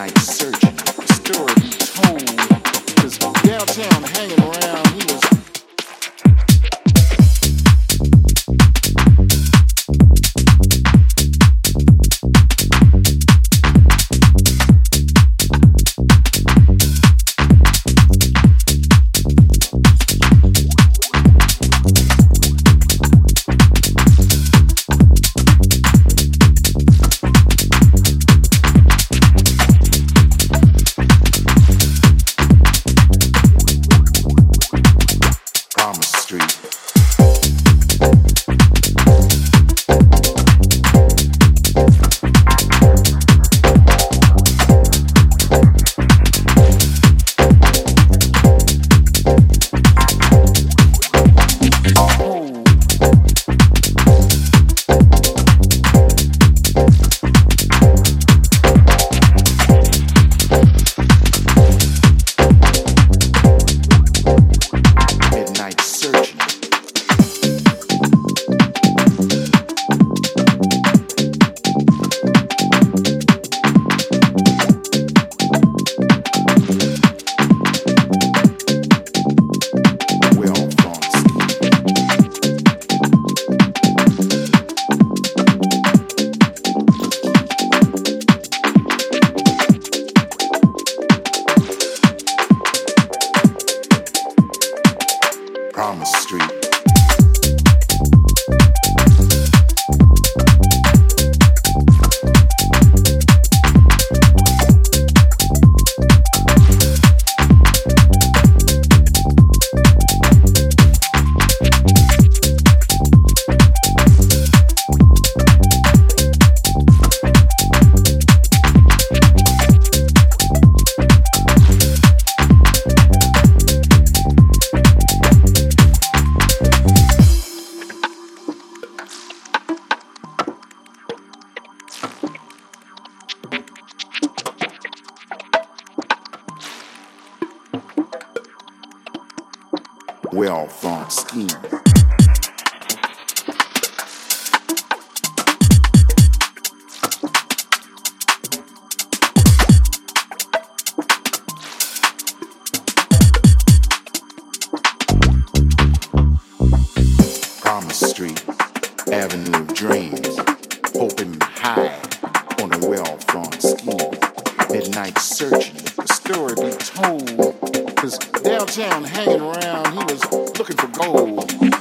midnight searching. Promise Street. Promise Street. wealth on scheme. Promise Street, Avenue of Dreams, open high on a well-drawn scheme. Midnight searching, the story to be told Cause downtown hanging around, he was looking for gold.